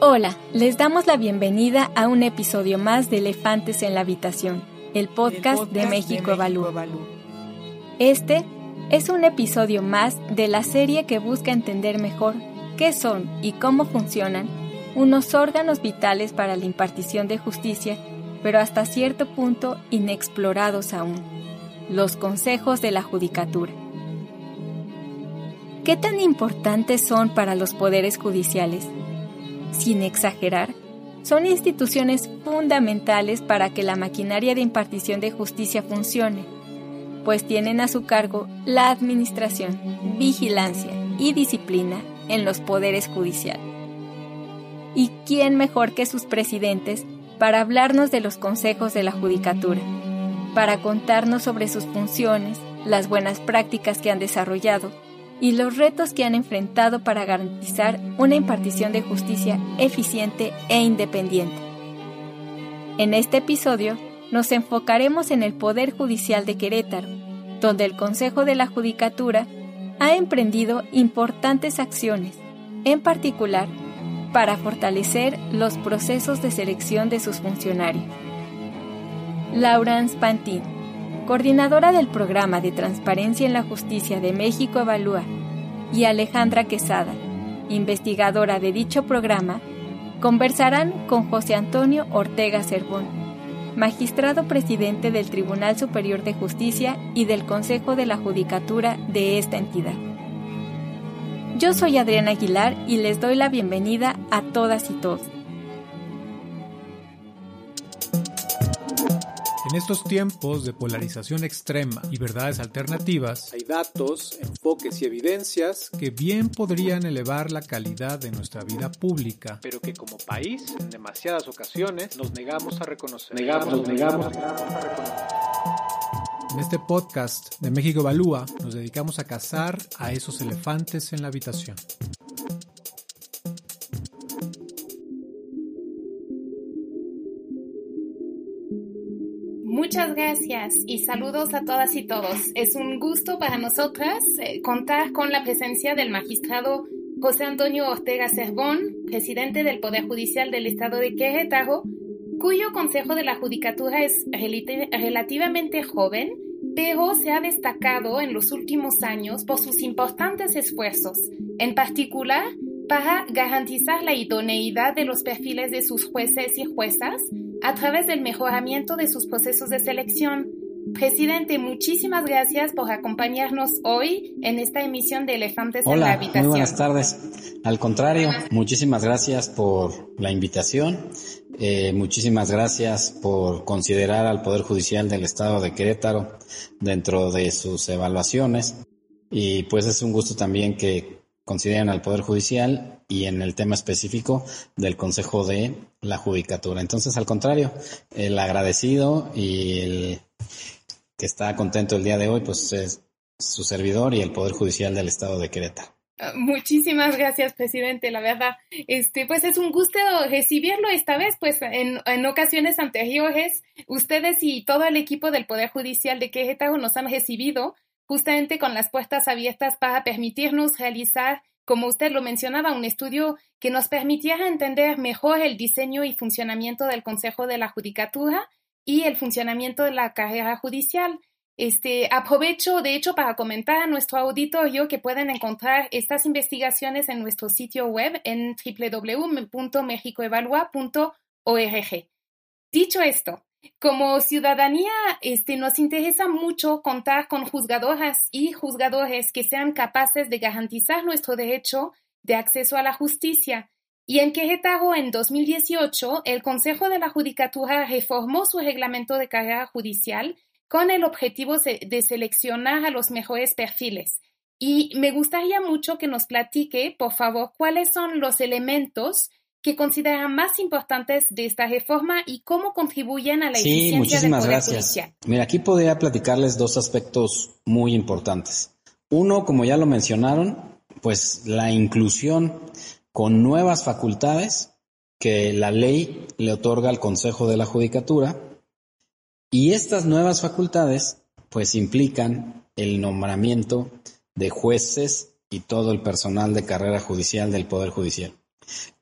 Hola, les damos la bienvenida a un episodio más de Elefantes en la Habitación, el podcast, de México, Evalúa. Este es un episodio más de la serie que busca entender mejor qué son y cómo funcionan unos órganos vitales para la impartición de justicia, pero hasta cierto punto inexplorados aún, los consejos de la judicatura. ¿Qué tan importantes son para los poderes judiciales? Sin exagerar, son instituciones fundamentales para que la maquinaria de impartición de justicia funcione, pues tienen a su cargo la administración, vigilancia y disciplina en los poderes judiciales. ¿Y quién mejor que sus presidentes para hablarnos de los consejos de la judicatura, para contarnos sobre sus funciones, las buenas prácticas que han desarrollado y los retos que han enfrentado para garantizar una impartición de justicia eficiente e independiente. En este episodio nos enfocaremos en el Poder Judicial de Querétaro, donde el Consejo de la Judicatura ha emprendido importantes acciones, en particular para fortalecer los procesos de selección de sus funcionarios. Laurence Pantin coordinadora del programa de Transparencia en la Justicia de México Evalúa, y Alejandra Quesada, investigadora de dicho programa, conversarán con José Antonio Ortega Cervón, magistrado presidente del Tribunal Superior de Justicia y del Consejo de la Judicatura de esta entidad. Yo soy Adriana Aguilar y les doy la bienvenida a todas y todos. En estos tiempos de polarización extrema y verdades alternativas, hay datos, enfoques y evidencias que bien podrían elevar la calidad de nuestra vida pública, pero que como país, en demasiadas ocasiones, nos negamos a reconocer. Negamos, negamos, negamos a reconocer. En este podcast de México Evalúa nos dedicamos a cazar a esos elefantes en la habitación. Muchas gracias y saludos a todas y todos. Es un gusto para nosotras eh, contar con la presencia del magistrado José Antonio Ortega Cervón, presidente del Poder Judicial del Estado de Querétaro, cuyo Consejo de la Judicatura es relativamente joven, pero se ha destacado en los últimos años por sus importantes esfuerzos, en particular para garantizar la idoneidad de los perfiles de sus jueces y juezas, a través del mejoramiento de sus procesos de selección. Presidente, muchísimas gracias por acompañarnos hoy en esta emisión de Elefantes en la Habitación. Muy buenas tardes. Al contrario, muchísimas gracias por la invitación. Eh, muchísimas gracias por considerar al Poder Judicial del Estado de Querétaro dentro de sus evaluaciones. Y pues es un gusto también que consideran al Poder Judicial y en el tema específico del Consejo de la Judicatura. Entonces, al contrario, el agradecido y el que está contento el día de hoy, pues es su servidor y el Poder Judicial del Estado de Querétaro. Muchísimas gracias, presidente. La verdad, este, pues es un gusto recibirlo esta vez, pues en, en, ocasiones anteriores, ustedes y todo el equipo del Poder Judicial de Querétaro nos han recibido justamente con las puertas abiertas para permitirnos realizar, como usted lo mencionaba, un estudio que nos permitiera entender mejor el diseño y funcionamiento del Consejo de la Judicatura y el funcionamiento de la carrera judicial. Este, aprovecho, de hecho, para comentar a nuestro auditorio que pueden encontrar estas investigaciones en nuestro sitio web en www.mexicoevalua.org. Dicho esto, como ciudadanía, este, nos interesa mucho contar con juzgadoras y juzgadores que sean capaces de garantizar nuestro derecho de acceso a la justicia. Y en Querétaro, en 2018, el Consejo de la Judicatura reformó su reglamento de carrera judicial con el objetivo de seleccionar a los mejores perfiles. Y me gustaría mucho que nos platique, por favor, cuáles son los elementos que consideran más importantes de esta reforma y cómo contribuyen a la sí, eficiencia muchísimas del Poder gracias. Judicial. Mira, aquí podría platicarles dos aspectos muy importantes. Uno, como ya lo mencionaron, pues la inclusión con nuevas facultades que la ley le otorga al Consejo de la Judicatura y estas nuevas facultades pues implican el nombramiento de jueces y todo el personal de carrera judicial del Poder Judicial.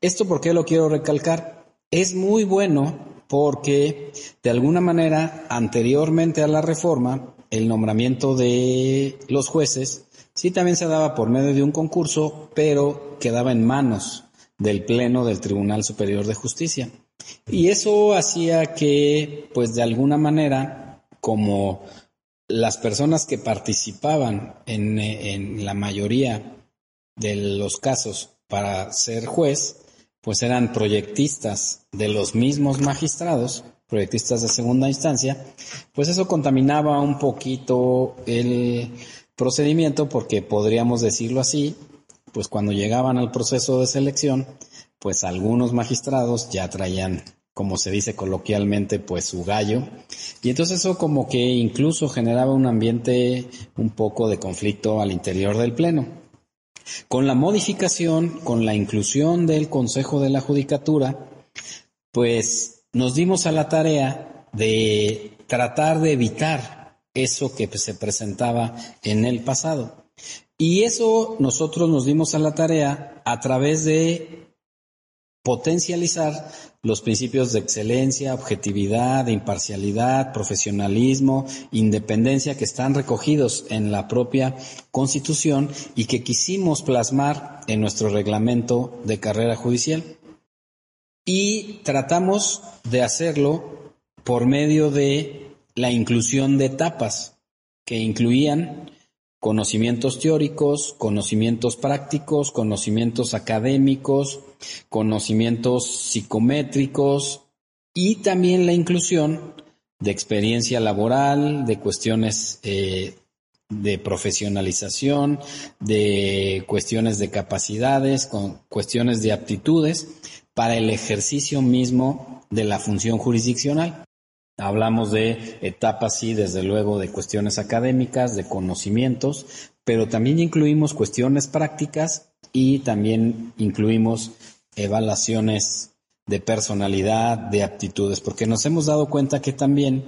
Esto por qué lo quiero recalcar. Es muy bueno porque de alguna manera anteriormente a la reforma el nombramiento de los jueces sí también se daba por medio de un concurso, pero quedaba en manos del Pleno del Tribunal Superior de Justicia. Y eso hacía que, pues de alguna manera, como las personas que participaban en, en la mayoría de los casos para ser juez, pues eran proyectistas de los mismos magistrados, proyectistas de segunda instancia, pues eso contaminaba un poquito el procedimiento porque podríamos decirlo así, pues cuando llegaban al proceso de selección, pues algunos magistrados ya traían, como se dice coloquialmente, pues su gallo. Y entonces eso como que incluso generaba un ambiente un poco de conflicto al interior del Pleno. Con la modificación, con la inclusión del Consejo de la Judicatura, pues nos dimos a la tarea de tratar de evitar eso que se presentaba en el pasado. Y eso nosotros nos dimos a la tarea a través de potencializar los principios de excelencia, objetividad, imparcialidad, profesionalismo, independencia que están recogidos en la propia Constitución y que quisimos plasmar en nuestro reglamento de carrera judicial. Y tratamos de hacerlo por medio de la inclusión de etapas que incluían conocimientos teóricos, conocimientos prácticos, conocimientos académicos, conocimientos psicométricos y también la inclusión de experiencia laboral, de cuestiones eh, de profesionalización, de cuestiones de capacidades, con cuestiones de aptitudes para el ejercicio mismo de la función jurisdiccional. Hablamos de etapas, sí, desde luego, de cuestiones académicas, de conocimientos, pero también incluimos cuestiones prácticas y también incluimos evaluaciones de personalidad, de aptitudes, porque nos hemos dado cuenta que también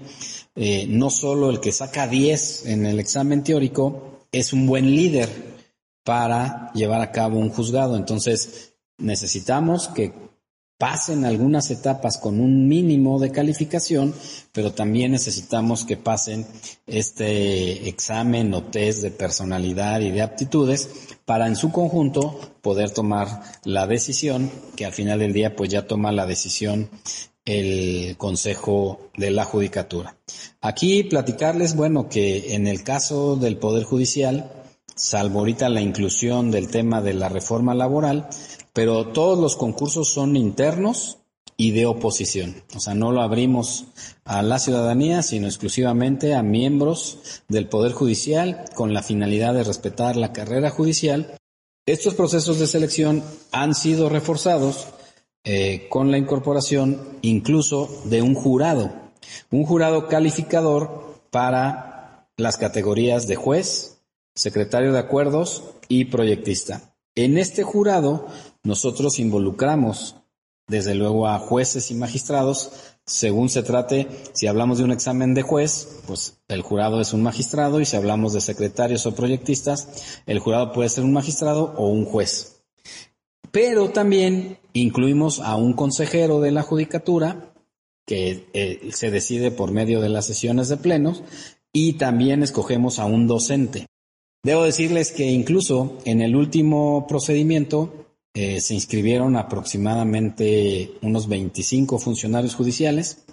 eh, no solo el que saca 10 en el examen teórico es un buen líder para llevar a cabo un juzgado. Entonces, necesitamos que pasen algunas etapas con un mínimo de calificación, pero también necesitamos que pasen este examen o test de personalidad y de aptitudes para en su conjunto poder tomar la decisión, que al final del día pues ya toma la decisión el Consejo de la Judicatura. Aquí platicarles, bueno, que en el caso del Poder Judicial, salvo ahorita la inclusión del tema de la reforma laboral, pero todos los concursos son internos y de oposición. O sea, no lo abrimos a la ciudadanía, sino exclusivamente a miembros del Poder Judicial con la finalidad de respetar la carrera judicial. Estos procesos de selección han sido reforzados eh, con la incorporación incluso de un jurado, un jurado calificador para las categorías de juez, secretario de acuerdos y proyectista. En este jurado nosotros involucramos desde luego a jueces y magistrados, según se trate, si hablamos de un examen de juez, pues el jurado es un magistrado y si hablamos de secretarios o proyectistas, el jurado puede ser un magistrado o un juez. Pero también incluimos a un consejero de la judicatura, que eh, se decide por medio de las sesiones de plenos, y también escogemos a un docente. Debo decirles que incluso en el último procedimiento eh, se inscribieron aproximadamente unos 25 funcionarios judiciales,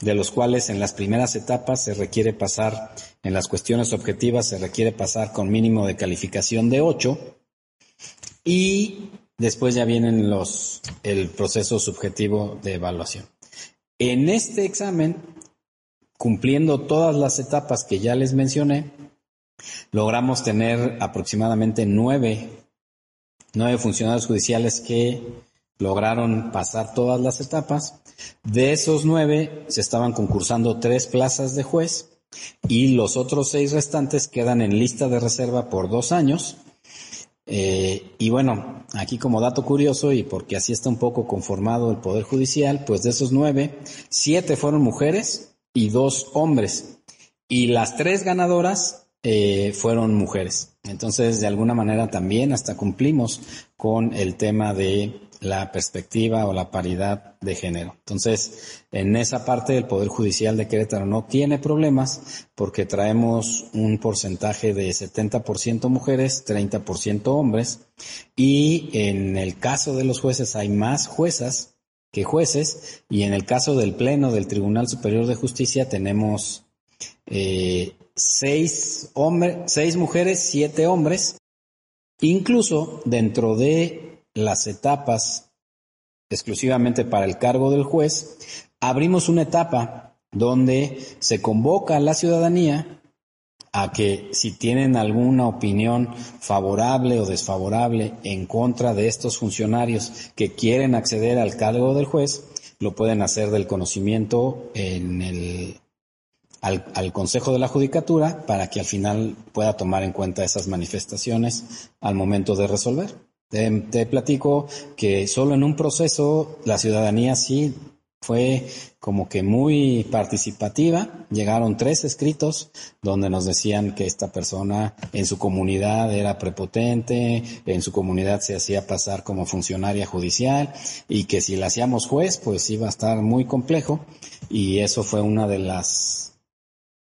de los cuales en las primeras etapas se requiere pasar, en las cuestiones objetivas se requiere pasar con mínimo de calificación de 8 y después ya vienen los, el proceso subjetivo de evaluación. En este examen, cumpliendo todas las etapas que ya les mencioné, logramos tener aproximadamente nueve nueve funcionarios judiciales que lograron pasar todas las etapas. De esos nueve se estaban concursando tres plazas de juez y los otros seis restantes quedan en lista de reserva por dos años. Eh, y bueno, aquí como dato curioso y porque así está un poco conformado el Poder Judicial, pues de esos nueve, siete fueron mujeres y dos hombres. Y las tres ganadoras eh, fueron mujeres. Entonces, de alguna manera también hasta cumplimos con el tema de la perspectiva o la paridad de género. Entonces, en esa parte el Poder Judicial de Querétaro no tiene problemas porque traemos un porcentaje de 70% mujeres, 30% hombres y en el caso de los jueces hay más juezas que jueces y en el caso del Pleno del Tribunal Superior de Justicia tenemos eh, seis, hombres, seis mujeres, siete hombres. Incluso dentro de las etapas exclusivamente para el cargo del juez, abrimos una etapa donde se convoca a la ciudadanía a que si tienen alguna opinión favorable o desfavorable en contra de estos funcionarios que quieren acceder al cargo del juez, lo pueden hacer del conocimiento en el al, Consejo de la Judicatura para que al final pueda tomar en cuenta esas manifestaciones al momento de resolver. Te, platico que solo en un proceso la ciudadanía sí fue como que muy participativa. Llegaron tres escritos donde nos decían que esta persona en su comunidad era prepotente, en su comunidad se hacía pasar como funcionaria judicial y que si la hacíamos juez pues iba a estar muy complejo y eso fue una de las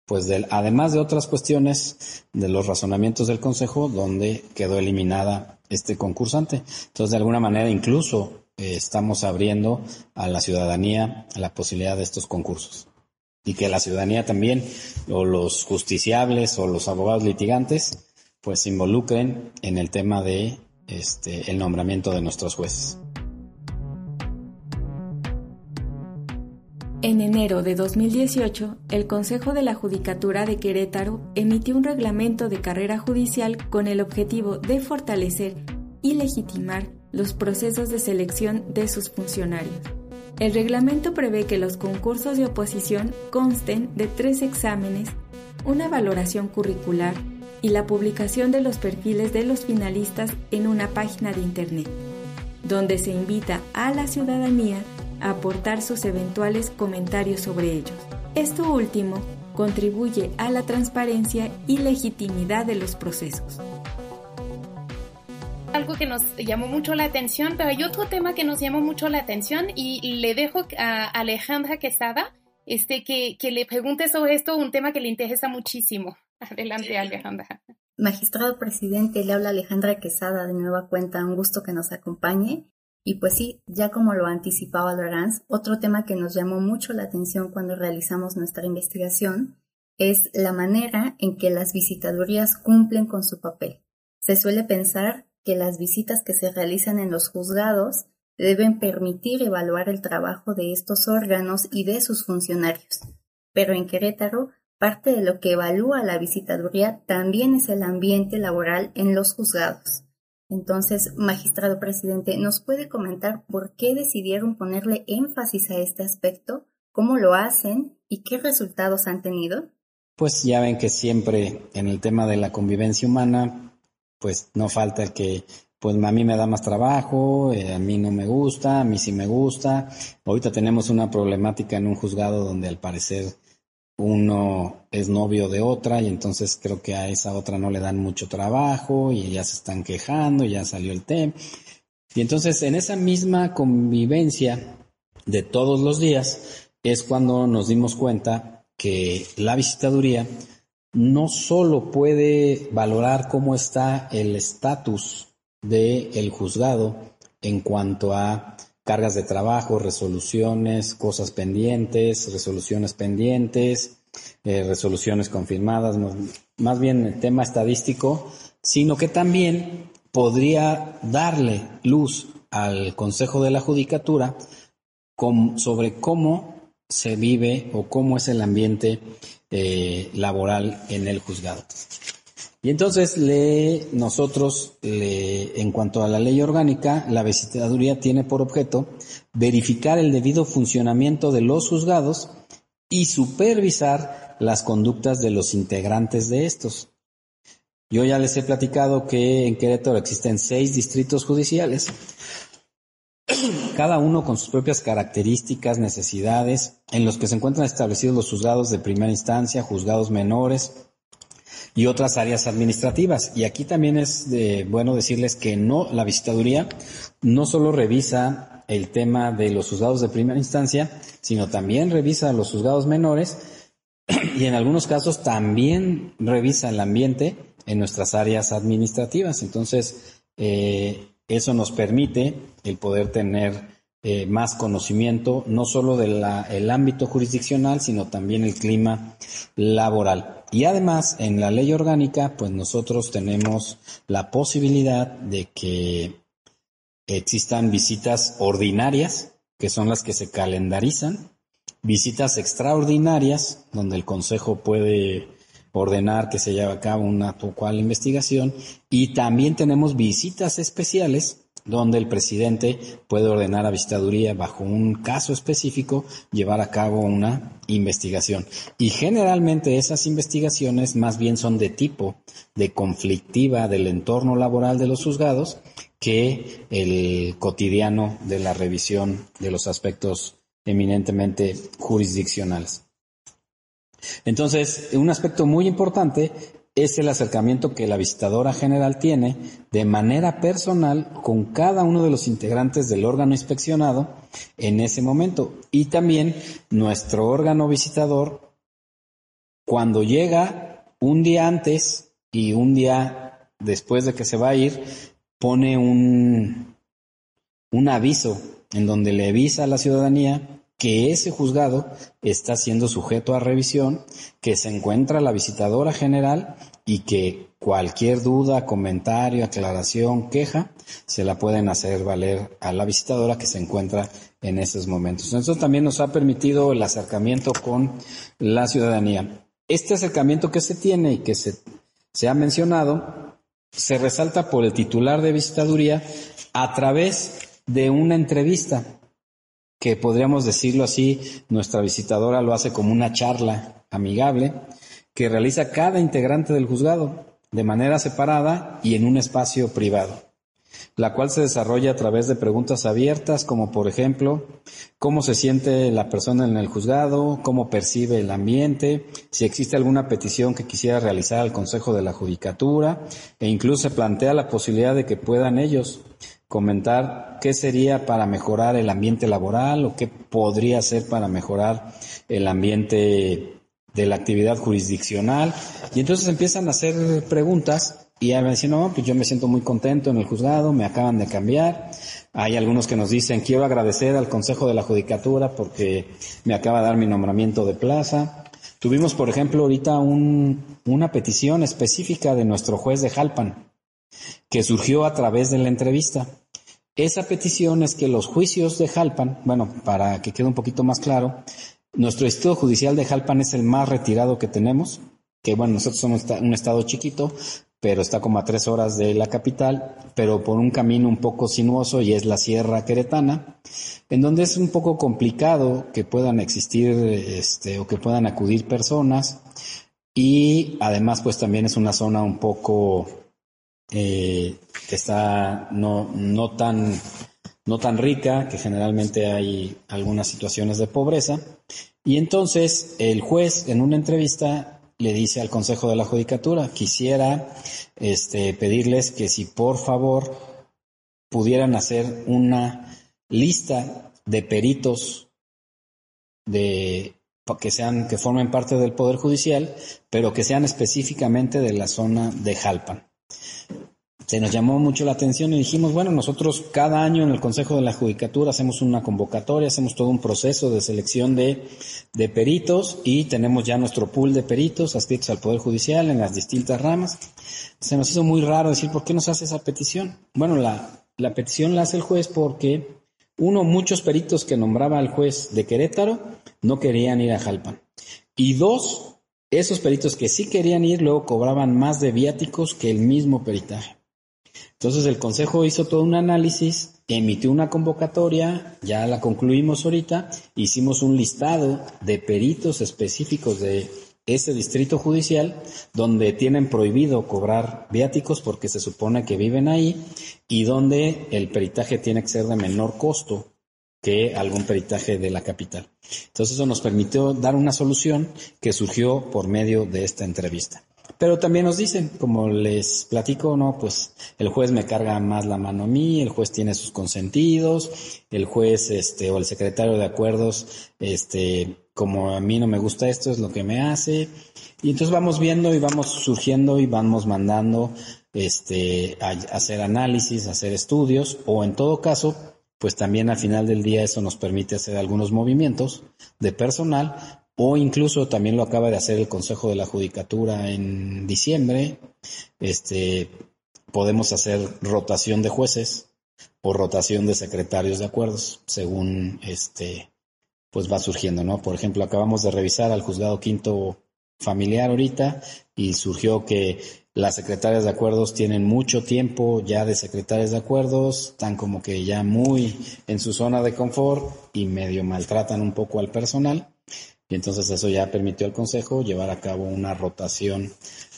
pues además de otras cuestiones de los razonamientos del Consejo, donde quedó eliminada este concursante. Entonces, de alguna manera, incluso eh, estamos abriendo a la ciudadanía la posibilidad de estos concursos. Y que la ciudadanía también, o los justiciables o los abogados litigantes, pues se involucren en el tema de este, el nombramiento de nuestros jueces. En enero de 2018, el Consejo de la Judicatura de Querétaro emitió un reglamento de carrera judicial con el objetivo de fortalecer y legitimar los procesos de selección de sus funcionarios. El reglamento prevé que los concursos de oposición consten de tres exámenes, una valoración curricular y la publicación de los perfiles de los finalistas en una página de Internet, donde se invita a la ciudadanía aportar sus eventuales comentarios sobre ellos. Esto último contribuye a la transparencia y legitimidad de los procesos. Algo que nos llamó mucho la atención, pero hay otro tema que nos llamó mucho la atención y le dejo a Alejandra Quesada este, que, que le pregunte sobre esto, un tema que le interesa muchísimo. Adelante, Alejandra. Magistrado presidente, le habla Alejandra Quesada de nueva cuenta, un gusto que nos acompañe. Y pues sí, ya como lo anticipaba Lorenz, otro tema que nos llamó mucho la atención cuando realizamos nuestra investigación es la manera en que las visitadurías cumplen con su papel. Se suele pensar que las visitas que se realizan en los juzgados deben permitir evaluar el trabajo de estos órganos y de sus funcionarios. Pero en Querétaro, parte de lo que evalúa la visitaduría también es el ambiente laboral en los juzgados. Entonces, magistrado presidente, ¿nos puede comentar por qué decidieron ponerle énfasis a este aspecto? ¿Cómo lo hacen y qué resultados han tenido? Pues ya ven que siempre en el tema de la convivencia humana, pues no falta que, pues a mí me da más trabajo, eh, a mí no me gusta, a mí sí me gusta. Ahorita tenemos una problemática en un juzgado donde al parecer uno es novio de otra y entonces creo que a esa otra no le dan mucho trabajo y ya se están quejando, y ya salió el tema. Y entonces en esa misma convivencia de todos los días es cuando nos dimos cuenta que la visitaduría no solo puede valorar cómo está el estatus del juzgado en cuanto a cargas de trabajo, resoluciones, cosas pendientes, resoluciones pendientes, eh, resoluciones confirmadas, más bien el tema estadístico, sino que también podría darle luz al Consejo de la Judicatura sobre cómo se vive o cómo es el ambiente eh, laboral en el juzgado. Y entonces nosotros, en cuanto a la ley orgánica, la visitaduría tiene por objeto verificar el debido funcionamiento de los juzgados y supervisar las conductas de los integrantes de estos. Yo ya les he platicado que en Querétaro existen seis distritos judiciales, cada uno con sus propias características, necesidades, en los que se encuentran establecidos los juzgados de primera instancia, juzgados menores, y otras áreas administrativas. Y aquí también es bueno decirles que no, la visitaduría no solo revisa el tema de los juzgados de primera instancia, sino también revisa los juzgados menores y en algunos casos también revisa el ambiente en nuestras áreas administrativas. Entonces, eh, eso nos permite el poder tener eh, más conocimiento, no solo del ámbito jurisdiccional, sino también el clima laboral. Y además, en la ley orgánica, pues nosotros tenemos la posibilidad de que existan visitas ordinarias, que son las que se calendarizan, visitas extraordinarias, donde el Consejo puede ordenar que se lleve a cabo una cual investigación, y también tenemos visitas especiales, donde el presidente puede ordenar a visitaduría bajo un caso específico llevar a cabo una investigación. Y generalmente esas investigaciones más bien son de tipo de conflictiva del entorno laboral de los juzgados que el cotidiano de la revisión de los aspectos eminentemente jurisdiccionales. Entonces, un aspecto muy importante es el acercamiento que la visitadora general tiene de manera personal con cada uno de los integrantes del órgano inspeccionado en ese momento. Y también nuestro órgano visitador, cuando llega un día antes y un día después de que se va a ir, pone un, un aviso en donde le avisa a la ciudadanía que ese juzgado está siendo sujeto a revisión, que se encuentra la visitadora general y que cualquier duda, comentario, aclaración, queja, se la pueden hacer valer a la visitadora que se encuentra en esos momentos. Eso también nos ha permitido el acercamiento con la ciudadanía. Este acercamiento que se tiene y que se, se ha mencionado se resalta por el titular de visitaduría a través de una entrevista que podríamos decirlo así, nuestra visitadora lo hace como una charla amigable que realiza cada integrante del juzgado de manera separada y en un espacio privado, la cual se desarrolla a través de preguntas abiertas como por ejemplo, cómo se siente la persona en el juzgado, cómo percibe el ambiente, si existe alguna petición que quisiera realizar al Consejo de la Judicatura e incluso se plantea la posibilidad de que puedan ellos comentar qué sería para mejorar el ambiente laboral o qué podría ser para mejorar el ambiente de la actividad jurisdiccional. Y entonces empiezan a hacer preguntas y a dicen, no, pues yo me siento muy contento en el juzgado, me acaban de cambiar. Hay algunos que nos dicen, quiero agradecer al Consejo de la Judicatura porque me acaba de dar mi nombramiento de plaza. Tuvimos, por ejemplo, ahorita una petición específica de nuestro juez de Jalpan, que surgió a través de la entrevista. Esa petición es que los juicios de Jalpan, bueno, para que quede un poquito más claro, nuestro Instituto Judicial de Jalpan es el más retirado que tenemos, que bueno, nosotros somos un estado chiquito, pero está como a tres horas de la capital, pero por un camino un poco sinuoso y es la Sierra Queretana, en donde es un poco complicado que puedan existir este, o que puedan acudir personas y además pues también es una zona un poco eh, que está no, no, tan, no tan rica, que generalmente hay algunas situaciones de pobreza. Y entonces el juez en una entrevista le dice al Consejo de la Judicatura, quisiera este, pedirles que si por favor pudieran hacer una lista de peritos de que sean que formen parte del poder judicial, pero que sean específicamente de la zona de Jalpan se nos llamó mucho la atención y dijimos, bueno, nosotros cada año en el Consejo de la Judicatura hacemos una convocatoria, hacemos todo un proceso de selección de, peritos y tenemos ya nuestro pool de peritos adscritos al Poder Judicial en las distintas ramas. Se nos hizo muy raro decir, ¿por qué nos hace esa petición? Bueno, la, la petición la hace el juez porque, uno, muchos peritos que nombraba el juez de Querétaro no querían ir a Jalpan. Y dos, esos peritos que sí querían ir luego cobraban más de viáticos que el mismo peritaje. Entonces el Consejo hizo todo un análisis, emitió una convocatoria, ya la concluimos ahorita, hicimos un listado de peritos específicos de ese distrito judicial donde tienen prohibido cobrar viáticos porque se supone que viven ahí y donde el peritaje tiene que ser de menor costo que algún peritaje de la capital. Entonces eso nos permitió dar una solución que surgió por medio de esta entrevista. pero también nos dicen, como les platico, no, pues el juez me carga más la mano a mí, el juez tiene sus consentidos, el juez, este, o el secretario de acuerdos, este, como a mí no me gusta esto, es lo que me hace. Y entonces vamos viendo y vamos surgiendo y vamos mandando, este, a hacer análisis, a hacer estudios, o en todo caso, pues también al final del día eso nos permite hacer algunos movimientos de personal o incluso también lo acaba de hacer el Consejo de la Judicatura en diciembre. Este, podemos hacer rotación de jueces o rotación de secretarios de acuerdos, según este, pues va surgiendo, ¿no? Por ejemplo, acabamos de revisar al juzgado quinto familiar ahorita y surgió que las secretarias de acuerdos tienen mucho tiempo ya de secretarias de acuerdos, están como que ya muy en su zona de confort y medio maltratan un poco al personal. Y entonces eso ya permitió al Consejo llevar a cabo una rotación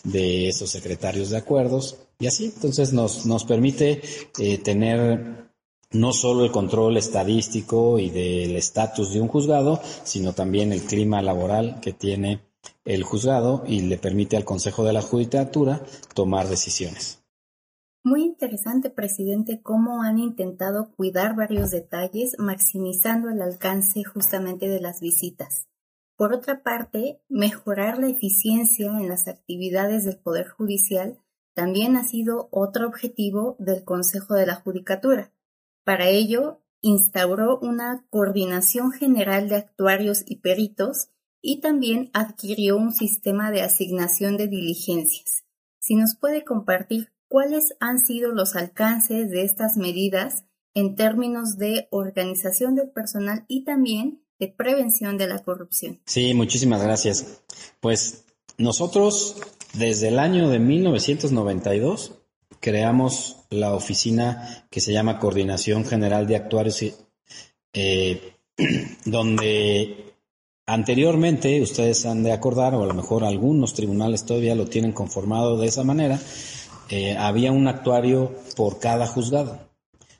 de esos secretarios de acuerdos. Y así, entonces nos, nos permite eh, tener no solo el control estadístico y del estatus de un juzgado, sino también el clima laboral que tiene el juzgado y le permite al Consejo de la Judicatura tomar decisiones. Muy interesante, presidente, cómo han intentado cuidar varios detalles, maximizando el alcance justamente de las visitas. Por otra parte, mejorar la eficiencia en las actividades del Poder Judicial también ha sido otro objetivo del Consejo de la Judicatura. Para ello, instauró una coordinación general de actuarios y peritos y también adquirió un sistema de asignación de diligencias. Si nos puede compartir cuáles han sido los alcances de estas medidas en términos de organización del personal y también de prevención de la corrupción. Sí, muchísimas gracias. Pues nosotros desde el año de 1992 creamos la oficina que se llama Coordinación General de Actuarios, eh, donde anteriormente, ustedes han de acordar, o a lo mejor algunos tribunales todavía lo tienen conformado de esa manera, eh, había un actuario por cada juzgado,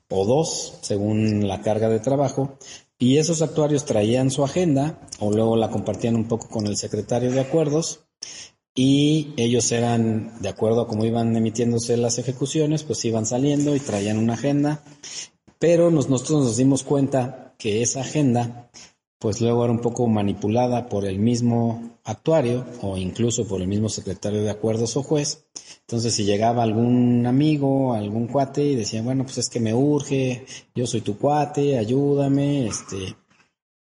o dos, según la carga de trabajo, y esos actuarios traían su agenda o luego la compartían un poco con el secretario de acuerdos y ellos eran, de acuerdo a cómo iban emitiéndose las ejecuciones, pues iban saliendo y traían una agenda, pero nosotros nos dimos cuenta que esa agenda pues luego era un poco manipulada por el mismo actuario o incluso por el mismo secretario de acuerdos o juez. Entonces, si llegaba algún amigo, algún cuate y decía, bueno, pues es que me urge, yo soy tu cuate, ayúdame, este,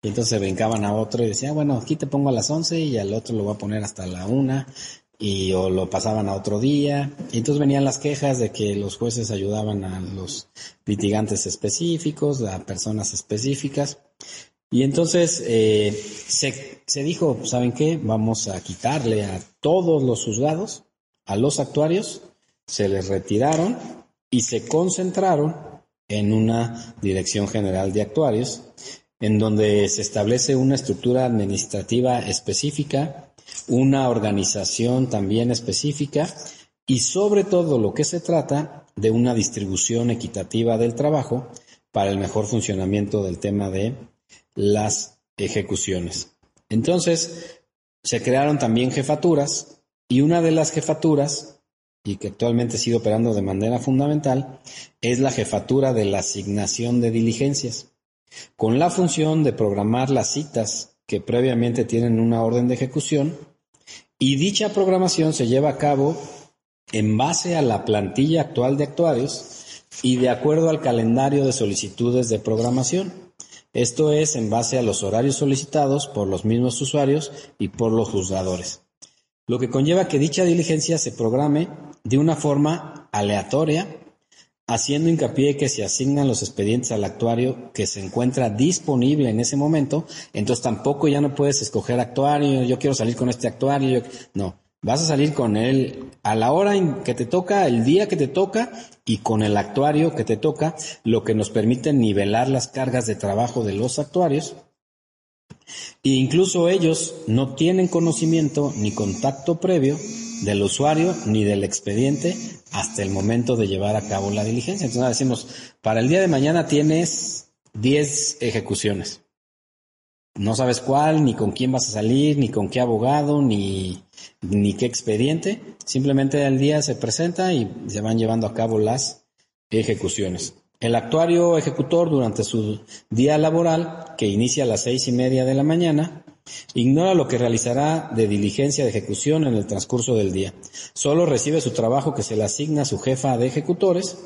y entonces brincaban a otro y decían, bueno, aquí te pongo a las 11 y al otro lo voy a poner hasta la una y o lo pasaban a otro día. Y entonces venían las quejas de que los jueces ayudaban a los litigantes específicos, a personas específicas. Y entonces eh, se, se dijo, ¿saben qué? Vamos a quitarle a todos los juzgados, a los actuarios, se les retiraron y se concentraron en una dirección general de actuarios, en donde se establece una estructura administrativa específica, una organización también específica y sobre todo lo que se trata de una distribución equitativa del trabajo para el mejor funcionamiento del tema de las ejecuciones. Entonces, se crearon también jefaturas y una de las jefaturas, y que actualmente sigue operando de manera fundamental, es la jefatura de la asignación de diligencias, con la función de programar las citas que previamente tienen una orden de ejecución, y dicha programación se lleva a cabo en base a la plantilla actual de actuarios y de acuerdo al calendario de solicitudes de programación. Esto es en base a los horarios solicitados por los mismos usuarios y por los juzgadores, lo que conlleva que dicha diligencia se programe de una forma aleatoria, haciendo hincapié que se asignan los expedientes al actuario que se encuentra disponible en ese momento, entonces tampoco ya no puedes escoger actuario, yo quiero salir con este actuario, no, Vas a salir con él a la hora en que te toca, el día que te toca y con el actuario que te toca, lo que nos permite nivelar las cargas de trabajo de los actuarios. E incluso ellos no tienen conocimiento ni contacto previo del usuario ni del expediente hasta el momento de llevar a cabo la diligencia. Entonces decimos, para el día de mañana tienes 10 ejecuciones. No sabes cuál, ni con quién vas a salir, ni con qué abogado, ni, ni qué expediente. Simplemente al día se presenta y se van llevando a cabo las ejecuciones. El actuario ejecutor durante su día laboral, que inicia a las seis y media de la mañana, ignora lo que realizará de diligencia de ejecución en el transcurso del día. Solo recibe su trabajo que se le asigna a su jefa de ejecutores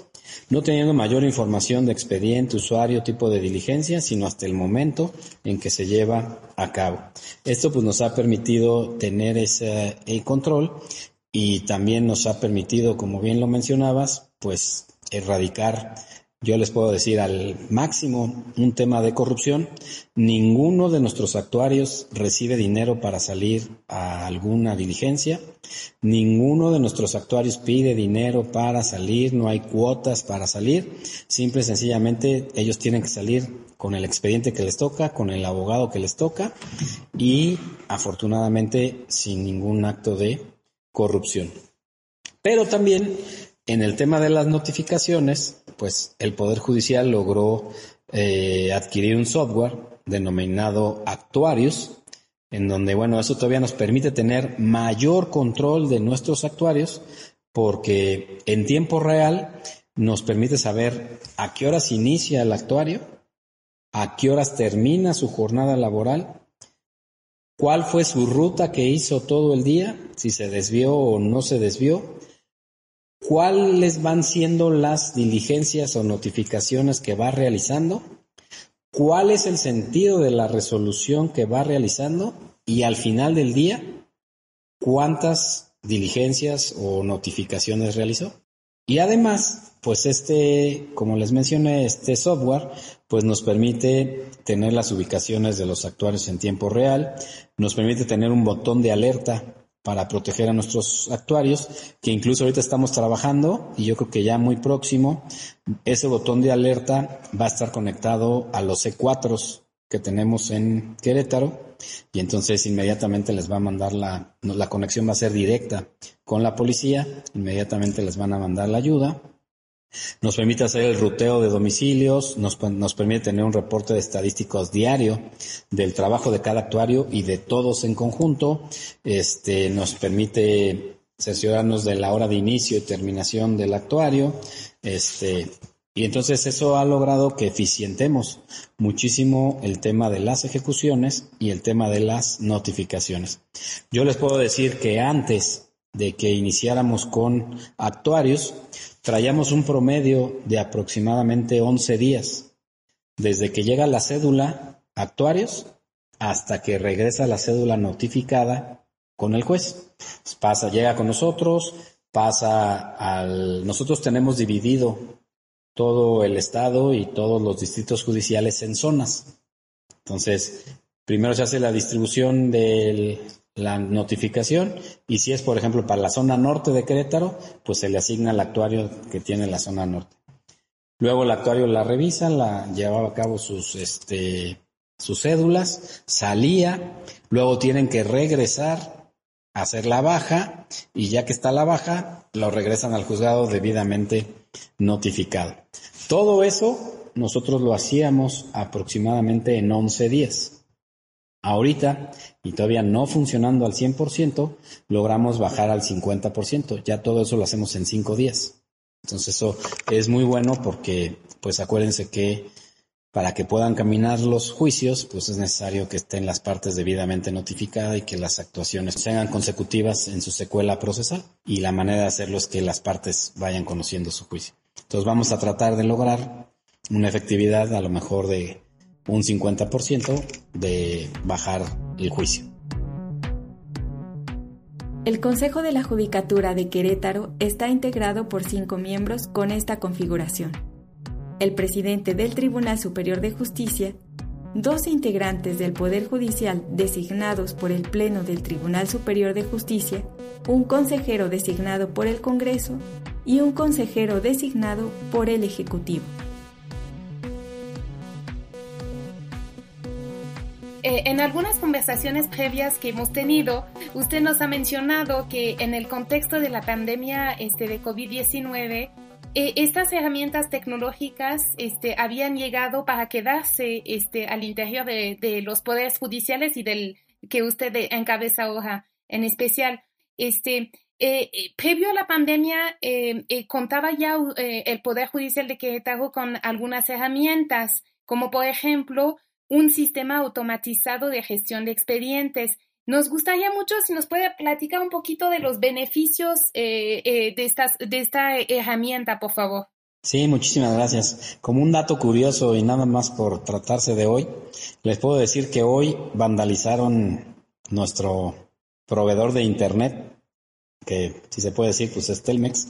no teniendo mayor información de expediente, usuario, tipo de diligencia, sino hasta el momento en que se lleva a cabo. Esto pues nos ha permitido tener ese control y también nos ha permitido, como bien lo mencionabas, pues erradicar yo les puedo decir al máximo un tema de corrupción. Ninguno de nuestros actuarios recibe dinero para salir a alguna diligencia. Ninguno de nuestros actuarios pide dinero para salir. No hay cuotas para salir. Simple y sencillamente ellos tienen que salir con el expediente que les toca, con el abogado que les toca y afortunadamente sin ningún acto de corrupción. Pero también en el tema de las notificaciones, pues el Poder Judicial logró eh, adquirir un software denominado Actuarios, en donde, bueno, eso todavía nos permite tener mayor control de nuestros actuarios, porque en tiempo real nos permite saber a qué horas inicia el actuario, a qué horas termina su jornada laboral, cuál fue su ruta que hizo todo el día, si se desvió o no se desvió, cuáles van siendo las diligencias o notificaciones que va realizando, cuál es el sentido de la resolución que va realizando y al final del día, cuántas diligencias o notificaciones realizó. Y además, pues este, como les mencioné, este software, pues nos permite tener las ubicaciones de los actuarios en tiempo real, nos permite tener un botón de alerta para proteger a nuestros actuarios, que incluso ahorita estamos trabajando y yo creo que ya muy próximo, ese botón de alerta va a estar conectado a los C4 que tenemos en Querétaro y entonces inmediatamente les va a mandar la, la conexión va a ser directa con la policía, inmediatamente les van a mandar la ayuda nos permite hacer el ruteo de domicilios, nos, permite tener un reporte de estadísticos diario del trabajo de cada actuario y de todos en conjunto. Este, nos permite cerciorarnos de la hora de inicio y terminación del actuario. Este, y entonces eso ha logrado que eficientemos muchísimo el tema de las ejecuciones y el tema de las notificaciones. Yo les puedo decir que antes de que iniciáramos con actuarios, traíamos un promedio de aproximadamente 11 días, desde que llega la cédula actuarios hasta que regresa la cédula notificada con el juez. Pasa, llega con nosotros, pasa al... Nosotros tenemos dividido todo el estado y todos los distritos judiciales en zonas. Entonces, primero se hace la distribución del la notificación y si es, por ejemplo, para la zona norte de Querétaro, pues se le asigna al actuario que tiene la zona norte. Luego el actuario la revisa, la llevaba a cabo sus, este, sus cédulas, salía, luego tienen que regresar a hacer la baja y ya que está la baja, lo regresan al juzgado debidamente notificado. Todo eso nosotros lo hacíamos aproximadamente en 11 días. Ahorita, y todavía no funcionando al 100%, logramos bajar al 50%. Ya todo eso lo hacemos en cinco días. Entonces eso es muy bueno porque, pues acuérdense que para que puedan caminar los juicios, pues es necesario que estén las partes debidamente notificadas y que las actuaciones sean consecutivas en su secuela procesal. Y la manera de hacerlo es que las partes vayan conociendo su juicio. Entonces vamos a tratar de lograr una efectividad a lo mejor de un 50% de bajar el juicio. El Consejo de la Judicatura de Querétaro está integrado por cinco miembros con esta configuración. El presidente del Tribunal Superior de Justicia, dos integrantes del Poder Judicial designados por el Pleno del Tribunal Superior de Justicia, un consejero designado por el Congreso y un consejero designado por el Ejecutivo. Eh, en algunas conversaciones previas que hemos tenido, usted nos ha mencionado que en el contexto de la pandemia este, de COVID-19, eh, estas herramientas tecnológicas este, habían llegado para quedarse este, al interior de, los poderes judiciales y del que usted encabeza ahora en especial. Este, eh, eh, previo a la pandemia, contaba ya el Poder Judicial de Querétaro con algunas herramientas, como por ejemplo un sistema automatizado de gestión de expedientes. Nos gustaría mucho si nos puede platicar un poquito de los beneficios eh, eh, de, estas, de esta herramienta, por favor. Sí, muchísimas gracias. Como un dato curioso y nada más por tratarse de hoy, les puedo decir que hoy vandalizaron nuestro proveedor de Internet, que si se puede decir, pues es Telmex,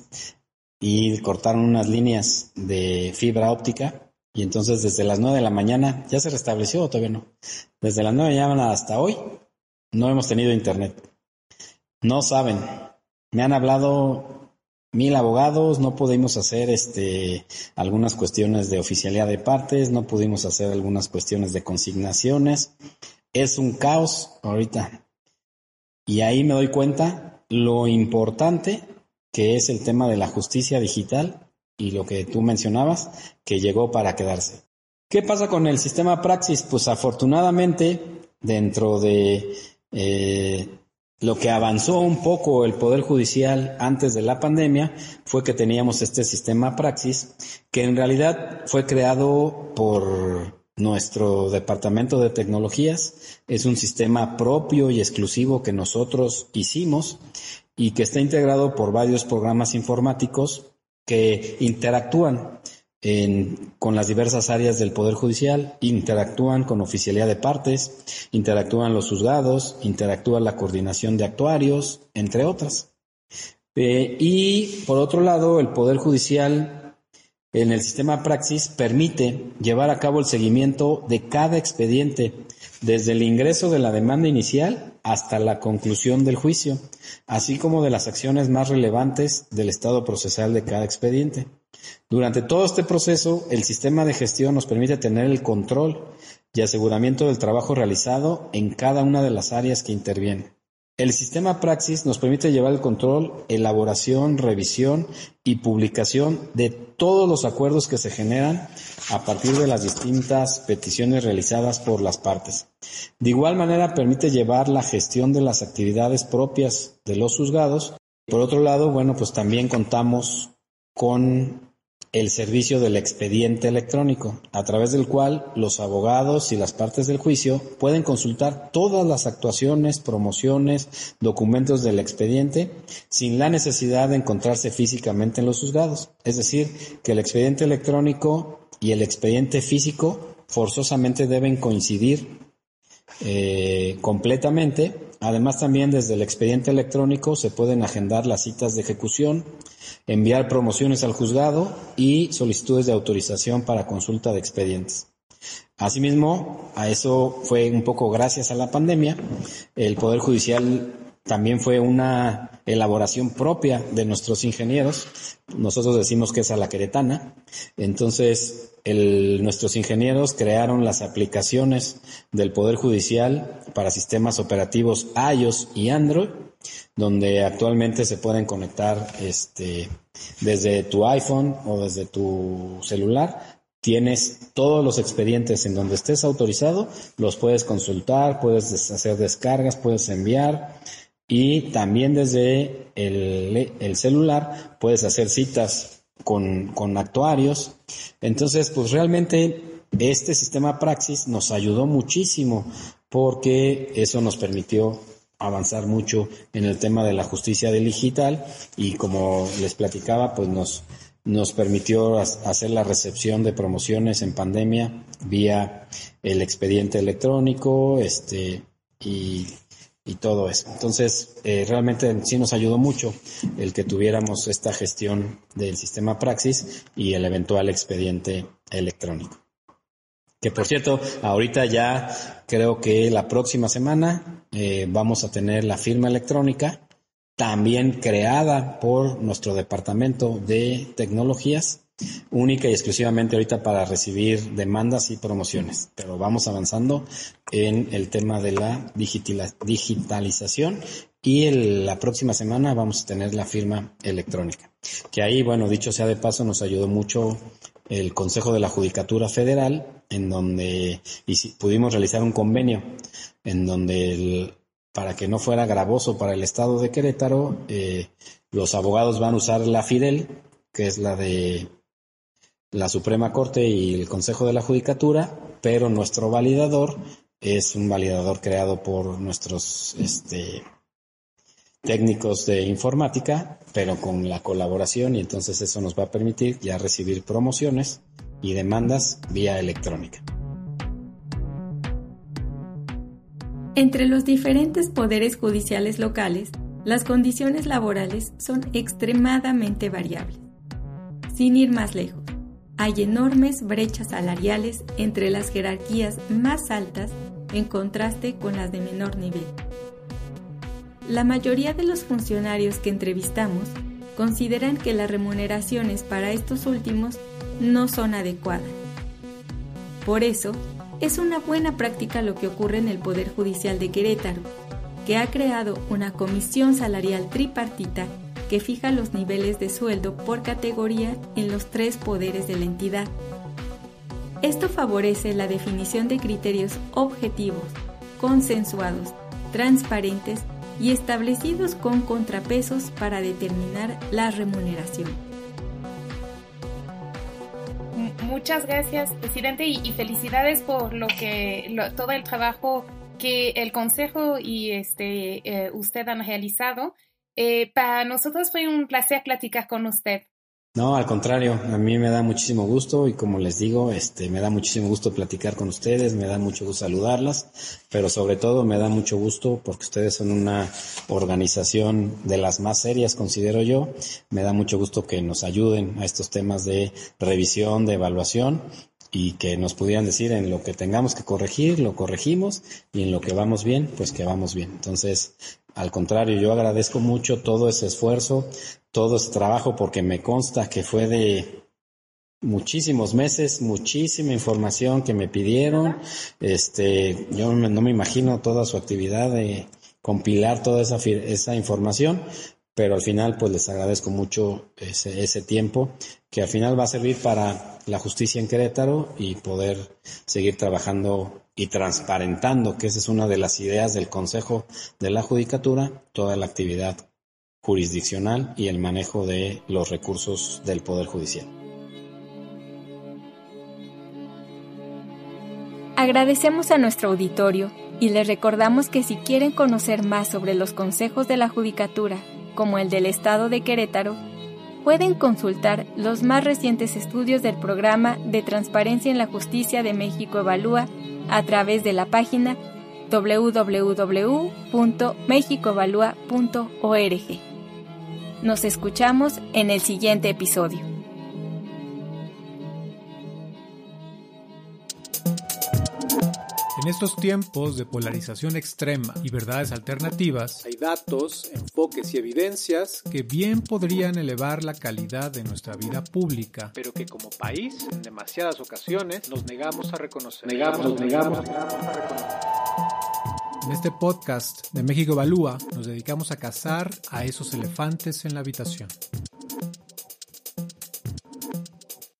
y cortaron unas líneas de fibra óptica y entonces desde las 9 de la mañana, ¿ya se restableció o todavía no? Desde las 9 de la mañana hasta hoy no hemos tenido internet. No saben. Me han hablado mil abogados, no pudimos hacer este algunas cuestiones de oficialidad de partes, no pudimos hacer algunas cuestiones de consignaciones. Es un caos ahorita. Y ahí me doy cuenta lo importante que es el tema de la justicia digital y lo que tú mencionabas, que llegó para quedarse. ¿Qué pasa con el sistema Praxis? Pues afortunadamente, dentro de eh, lo que avanzó un poco el Poder Judicial antes de la pandemia, fue que teníamos este sistema Praxis, que en realidad fue creado por nuestro departamento de tecnologías. Es un sistema propio y exclusivo que nosotros hicimos y que está integrado por varios programas informáticos que interactúan con las diversas áreas del Poder Judicial, interactúan con oficialidad de partes, interactúan los juzgados, interactúa la coordinación de actuarios, entre otras. Eh, y por otro lado, el Poder Judicial en el sistema Praxis permite llevar a cabo el seguimiento de cada expediente, desde el ingreso de la demanda inicial hasta la conclusión del juicio, así como de las acciones más relevantes del estado procesal de cada expediente. Durante todo este proceso, el sistema de gestión nos permite tener el control y aseguramiento del trabajo realizado en cada una de las áreas que intervienen. El sistema Praxis nos permite llevar el control, elaboración, revisión y publicación de todos los acuerdos que se generan a partir de las distintas peticiones realizadas por las partes. De igual manera permite llevar la gestión de las actividades propias de los juzgados. Por otro lado, bueno, pues también contamos con el servicio del expediente electrónico, a través del cual los abogados y las partes del juicio pueden consultar todas las actuaciones, promociones, documentos del expediente sin la necesidad de encontrarse físicamente en los juzgados. Es decir, que el expediente electrónico y el expediente físico forzosamente deben coincidir eh, completamente. Además, también desde el expediente electrónico se pueden agendar las citas de ejecución, enviar promociones al juzgado y solicitudes de autorización para consulta de expedientes. Asimismo, a eso fue un poco gracias a la pandemia, el Poder Judicial también fue una elaboración propia de nuestros ingenieros. Nosotros decimos que es a la queretana. Entonces, nuestros ingenieros crearon las aplicaciones del Poder Judicial para sistemas operativos iOS y Android donde actualmente se pueden conectar este, desde tu iPhone o desde tu celular. Tienes todos los expedientes en donde estés autorizado, los puedes consultar, puedes hacer descargas, puedes enviar y también desde el, celular puedes hacer citas con, con actuarios. Entonces, pues realmente este sistema Praxis nos ayudó muchísimo porque eso nos permitió avanzar mucho en el tema de la justicia digital y como les platicaba, pues nos, nos permitió hacer la recepción de promociones en pandemia vía el expediente electrónico, este, y, y todo eso. Entonces, eh, realmente sí nos ayudó mucho el que tuviéramos esta gestión del sistema Praxis y el eventual expediente electrónico. Que por cierto, ahorita ya creo que la próxima semana eh, vamos a tener la firma electrónica, también creada por nuestro departamento de tecnologías, única y exclusivamente ahorita para recibir demandas y promociones. Pero vamos avanzando en el tema de la digitalización y la próxima semana vamos a tener la firma electrónica. Que ahí, bueno, dicho sea de paso, nos ayudó mucho el Consejo de la Judicatura Federal, en donde pudimos realizar un convenio, en donde para que no fuera gravoso para el Estado de Querétaro, eh, los abogados van a usar la FIDEL, que es la de la Suprema Corte y el Consejo de la Judicatura, pero nuestro validador es un validador creado por nuestros este, técnicos de informática, pero con la colaboración y entonces eso nos va a permitir ya recibir promociones y demandas vía electrónica. Entre los diferentes poderes judiciales locales, las condiciones laborales son extremadamente variables. Sin ir más lejos, hay enormes brechas salariales entre las jerarquías más altas en contraste con las de menor nivel. La mayoría de los funcionarios que entrevistamos consideran que las remuneraciones para estos últimos no son adecuadas. Por eso, es una buena práctica lo que ocurre en el Poder Judicial de Querétaro, que ha creado una comisión salarial tripartita que fija los niveles de sueldo por categoría en los tres poderes de la entidad. Esto favorece la definición de criterios objetivos, consensuados, transparentes y establecidos con contrapesos para determinar la remuneración. Muchas gracias, presidente, y, felicidades por lo que todo el trabajo que el consejo y este eh, usted han realizado eh, para nosotros fue un placer platicar con usted. No, al contrario, a mí me da muchísimo gusto y como les digo, este, me da muchísimo gusto platicar con ustedes, me da mucho gusto saludarlas, pero sobre todo me da mucho gusto porque ustedes son una organización de las más serias, considero yo. Me da mucho gusto que nos ayuden a estos temas de revisión, de evaluación y que nos pudieran decir en lo que tengamos que corregir, lo corregimos y en lo que vamos bien, pues que vamos bien. Entonces, al contrario, yo agradezco mucho todo ese esfuerzo, todo ese trabajo, porque me consta que fue de muchísimos meses, muchísima información que me pidieron. Este, yo no me imagino toda su actividad de compilar toda esa, esa información, pero al final pues les agradezco mucho ese, tiempo que al final va a servir para la justicia en Querétaro y poder seguir trabajando y transparentando, que esa es una de las ideas del Consejo de la Judicatura, toda la actividad jurisdiccional y el manejo de los recursos del Poder Judicial. Agradecemos a nuestro auditorio y les recordamos que si quieren conocer más sobre los consejos de la Judicatura, como el del Estado de Querétaro, pueden consultar los más recientes estudios del programa de Transparencia en la Justicia de México Evalúa a través de la página www.mexicoevalúa.org. Nos escuchamos en el siguiente episodio. En estos tiempos de polarización extrema y verdades alternativas, hay datos, enfoques y evidencias que bien podrían elevar la calidad de nuestra vida pública, pero que como país, en demasiadas ocasiones, nos negamos a reconocer. Negamos, negamos, negamos a reconocer. En este podcast de México Evalúa nos dedicamos a cazar a esos elefantes en la habitación.